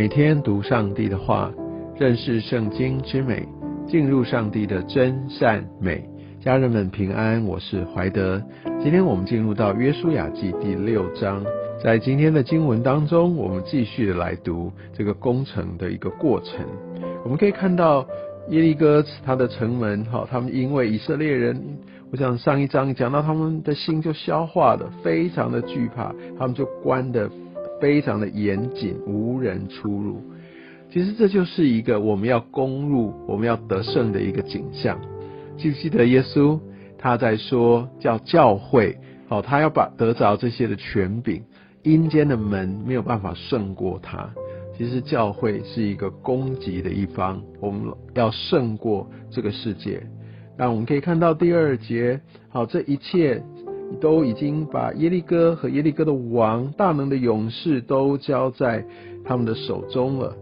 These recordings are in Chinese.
每天读上帝的话，认识圣经之美，进入上帝的真善美。家人们平安，我是怀德。今天我们进入到约书亚记第六章，在今天的经文当中，我们继续来读这个工程的一个过程。我们可以看到耶利哥他的城门，哈，他们因为以色列人，我想上一章讲到他们的心就消化了，非常的惧怕，他们就关的。非常的严谨，无人出入。其实这就是一个我们要攻入、我们要得胜的一个景象。记不记得耶稣他在说叫教会，好，他要把得着这些的权柄，阴间的门没有办法胜过他。其实教会是一个攻击的一方，我们要胜过这个世界。那我们可以看到第二节，好，这一切。都已经把耶利哥和耶利哥的王、大能的勇士都交在他们的手中了。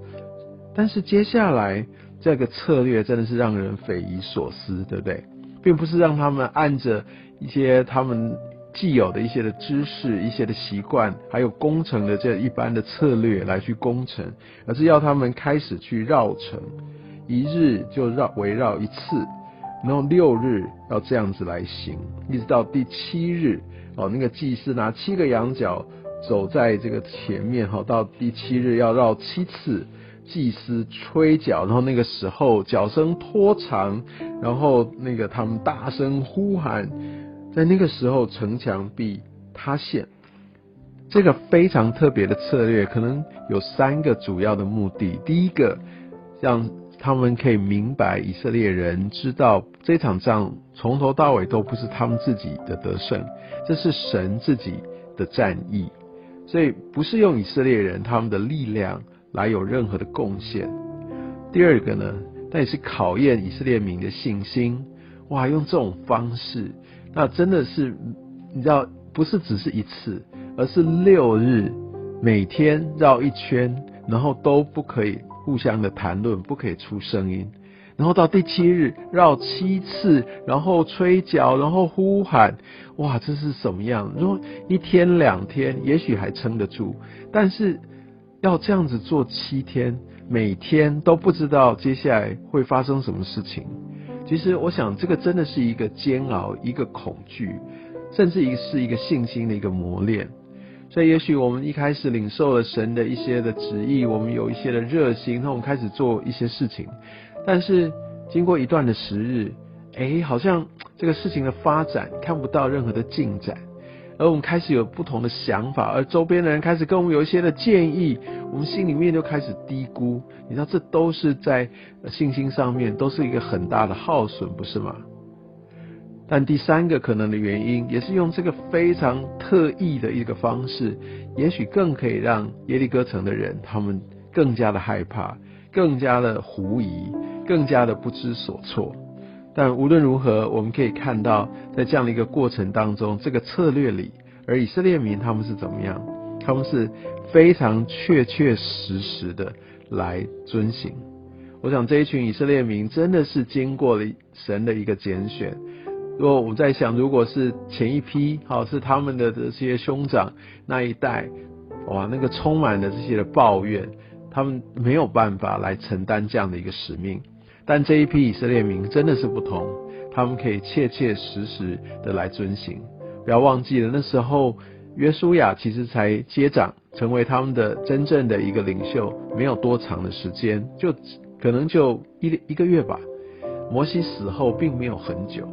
但是接下来这个策略真的是让人匪夷所思，对不对？并不是让他们按着一些他们既有的一些的知识、一些的习惯，还有工程的这一般的策略来去攻城，而是要他们开始去绕城，一日就绕围绕一次。然后六日要这样子来行，一直到第七日哦，那个祭司拿七个羊角走在这个前面哈，到第七日要绕七次，祭司吹角，然后那个时候角声拖长，然后那个他们大声呼喊，在那个时候城墙必塌陷。这个非常特别的策略，可能有三个主要的目的。第一个，让他们可以明白，以色列人知道这场仗从头到尾都不是他们自己的得胜，这是神自己的战役，所以不是用以色列人他们的力量来有任何的贡献。第二个呢，那也是考验以色列民的信心。哇，用这种方式，那真的是你知道，不是只是一次，而是六日每天绕一圈，然后都不可以。互相的谈论不可以出声音，然后到第七日绕七次，然后吹角，然后呼喊，哇，这是什么样？如果一天两天，也许还撑得住，但是要这样子做七天，每天都不知道接下来会发生什么事情。其实我想，这个真的是一个煎熬，一个恐惧，甚至一是一个信心的一个磨练。所以，也许我们一开始领受了神的一些的旨意，我们有一些的热心，那我们开始做一些事情。但是，经过一段的时日，哎，好像 这个事情的发展看不到任何的进展，而我们开始有不同的想法，而周边的人开始跟我们有一些的建议，我们心里面就开始低估。你知道，这都是在信心上面都是一个很大的耗损，不是吗？但第三个可能的原因，也是用这个非常特异的一个方式，也许更可以让耶利哥城的人他们更加的害怕，更加的狐疑，更加的不知所措。但无论如何，我们可以看到，在这样的一个过程当中，这个策略里，而以色列民他们是怎么样？他们是非常确确实实的来遵行。我想这一群以色列民真的是经过了神的一个拣选。如果我在想，如果是前一批，好是他们的这些兄长那一代，哇，那个充满了这些的抱怨，他们没有办法来承担这样的一个使命。但这一批以色列民真的是不同，他们可以切切实实的来遵行。不要忘记了，那时候约书亚其实才接掌，成为他们的真正的一个领袖，没有多长的时间，就可能就一一个月吧。摩西死后并没有很久。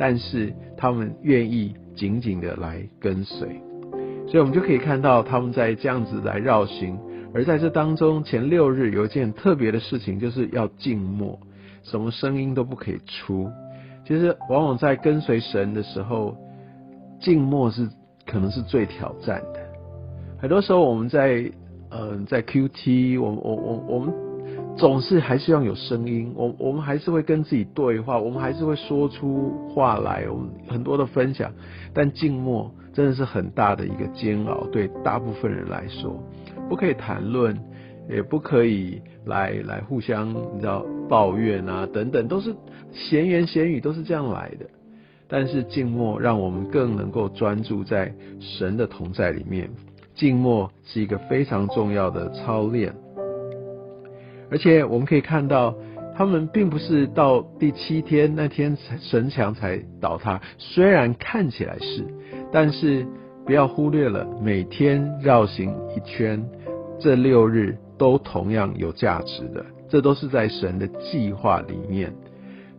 但是他们愿意紧紧的来跟随，所以我们就可以看到他们在这样子来绕行。而在这当中，前六日有一件特别的事情，就是要静默，什么声音都不可以出。其实往往在跟随神的时候，静默是可能是最挑战的。很多时候我们在嗯在 Q T，我我我我们。总是还是要有声音，我我们还是会跟自己对话，我们还是会说出话来，我们很多的分享。但静默真的是很大的一个煎熬，对大部分人来说，不可以谈论，也不可以来来互相你知道抱怨啊等等，都是闲言闲语，都是这样来的。但是静默让我们更能够专注在神的同在里面，静默是一个非常重要的操练。而且我们可以看到，他们并不是到第七天那天神墙才倒塌，虽然看起来是，但是不要忽略了每天绕行一圈，这六日都同样有价值的，这都是在神的计划里面。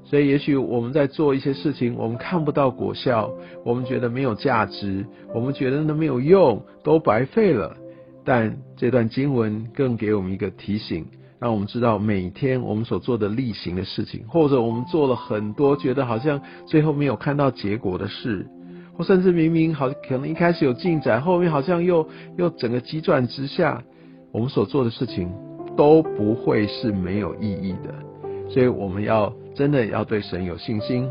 所以，也许我们在做一些事情，我们看不到果效，我们觉得没有价值，我们觉得那没有用，都白费了。但这段经文更给我们一个提醒，让我们知道每天我们所做的例行的事情，或者我们做了很多觉得好像最后没有看到结果的事，或甚至明明好可能一开始有进展，后面好像又又整个急转直下，我们所做的事情都不会是没有意义的。所以我们要。真的要对神有信心，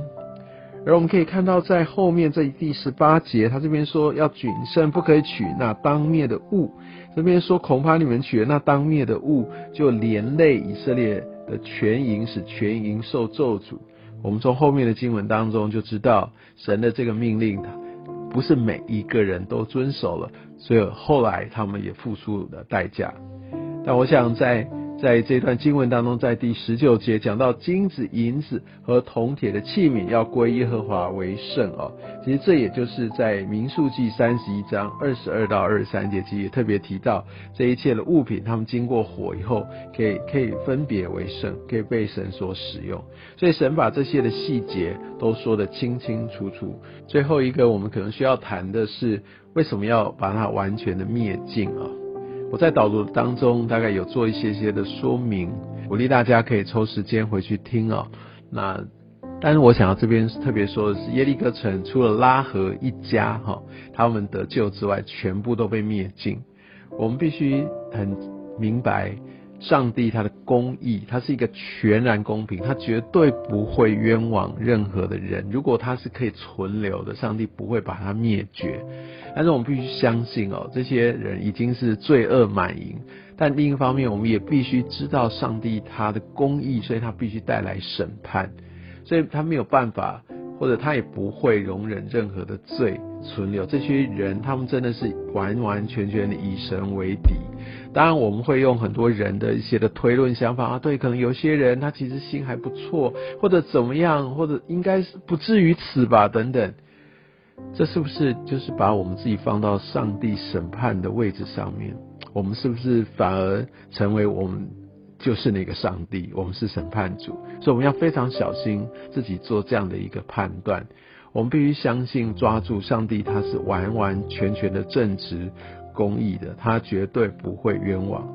而我们可以看到，在后面这第十八节，他这边说要谨慎，不可以取那当灭的物。这边说恐怕你们取了那当灭的物，就连累以色列的全营，使全营受咒诅。我们从后面的经文当中就知道，神的这个命令，不是每一个人都遵守了，所以后来他们也付出了代价。但我想在。在这段经文当中，在第十九节讲到金子、银子和铜铁的器皿要归耶和华为圣哦。其实这也就是在民数记三十一章二十二到二十三节，其实也特别提到这一切的物品，他们经过火以后，可以可以分别为圣，可以被神所使用。所以神把这些的细节都说得清清楚楚。最后一个我们可能需要谈的是，为什么要把它完全的灭尽啊？我在导读当中大概有做一些些的说明，鼓励大家可以抽时间回去听哦。那但是我想要这边特别说的是，耶利哥城除了拉合一家哈，他们得救之外，全部都被灭尽。我们必须很明白。上帝他的公义，他是一个全然公平，他绝对不会冤枉任何的人。如果他是可以存留的，上帝不会把他灭绝。但是我们必须相信哦，这些人已经是罪恶满盈。但另一方面，我们也必须知道上帝他的公义，所以他必须带来审判，所以他没有办法。或者他也不会容忍任何的罪存留。这些人，他们真的是完完全全的以神为敌。当然，我们会用很多人的一些的推论想法啊，对，可能有些人他其实心还不错，或者怎么样，或者应该是不至于此吧，等等。这是不是就是把我们自己放到上帝审判的位置上面？我们是不是反而成为我们？就是那个上帝，我们是审判主，所以我们要非常小心自己做这样的一个判断。我们必须相信抓住上帝，他是完完全全的正直、公义的，他绝对不会冤枉。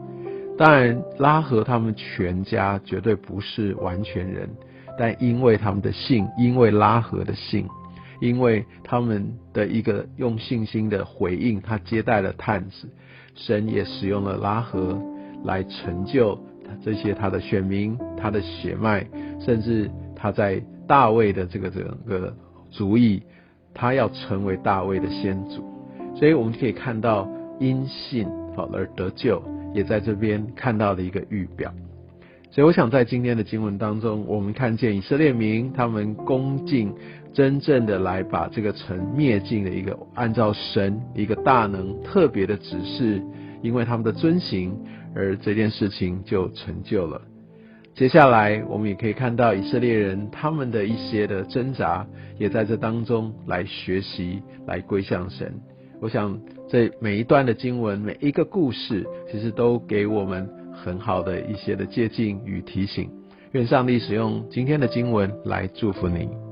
当然，拉合他们全家绝对不是完全人，但因为他们的信，因为拉合的信，因为他们的一个用信心的回应，他接待了探子，神也使用了拉合来成就。这些他的选民，他的血脉，甚至他在大卫的这个整个族裔，他要成为大卫的先祖，所以我们可以看到因信好而得救，也在这边看到了一个预表。所以我想在今天的经文当中，我们看见以色列民他们恭敬，真正的来把这个城灭尽的一个，按照神一个大能特别的指示，因为他们的遵行。而这件事情就成就了。接下来，我们也可以看到以色列人他们的一些的挣扎，也在这当中来学习，来归向神。我想，这每一段的经文，每一个故事，其实都给我们很好的一些的借鉴与提醒。愿上帝使用今天的经文来祝福你。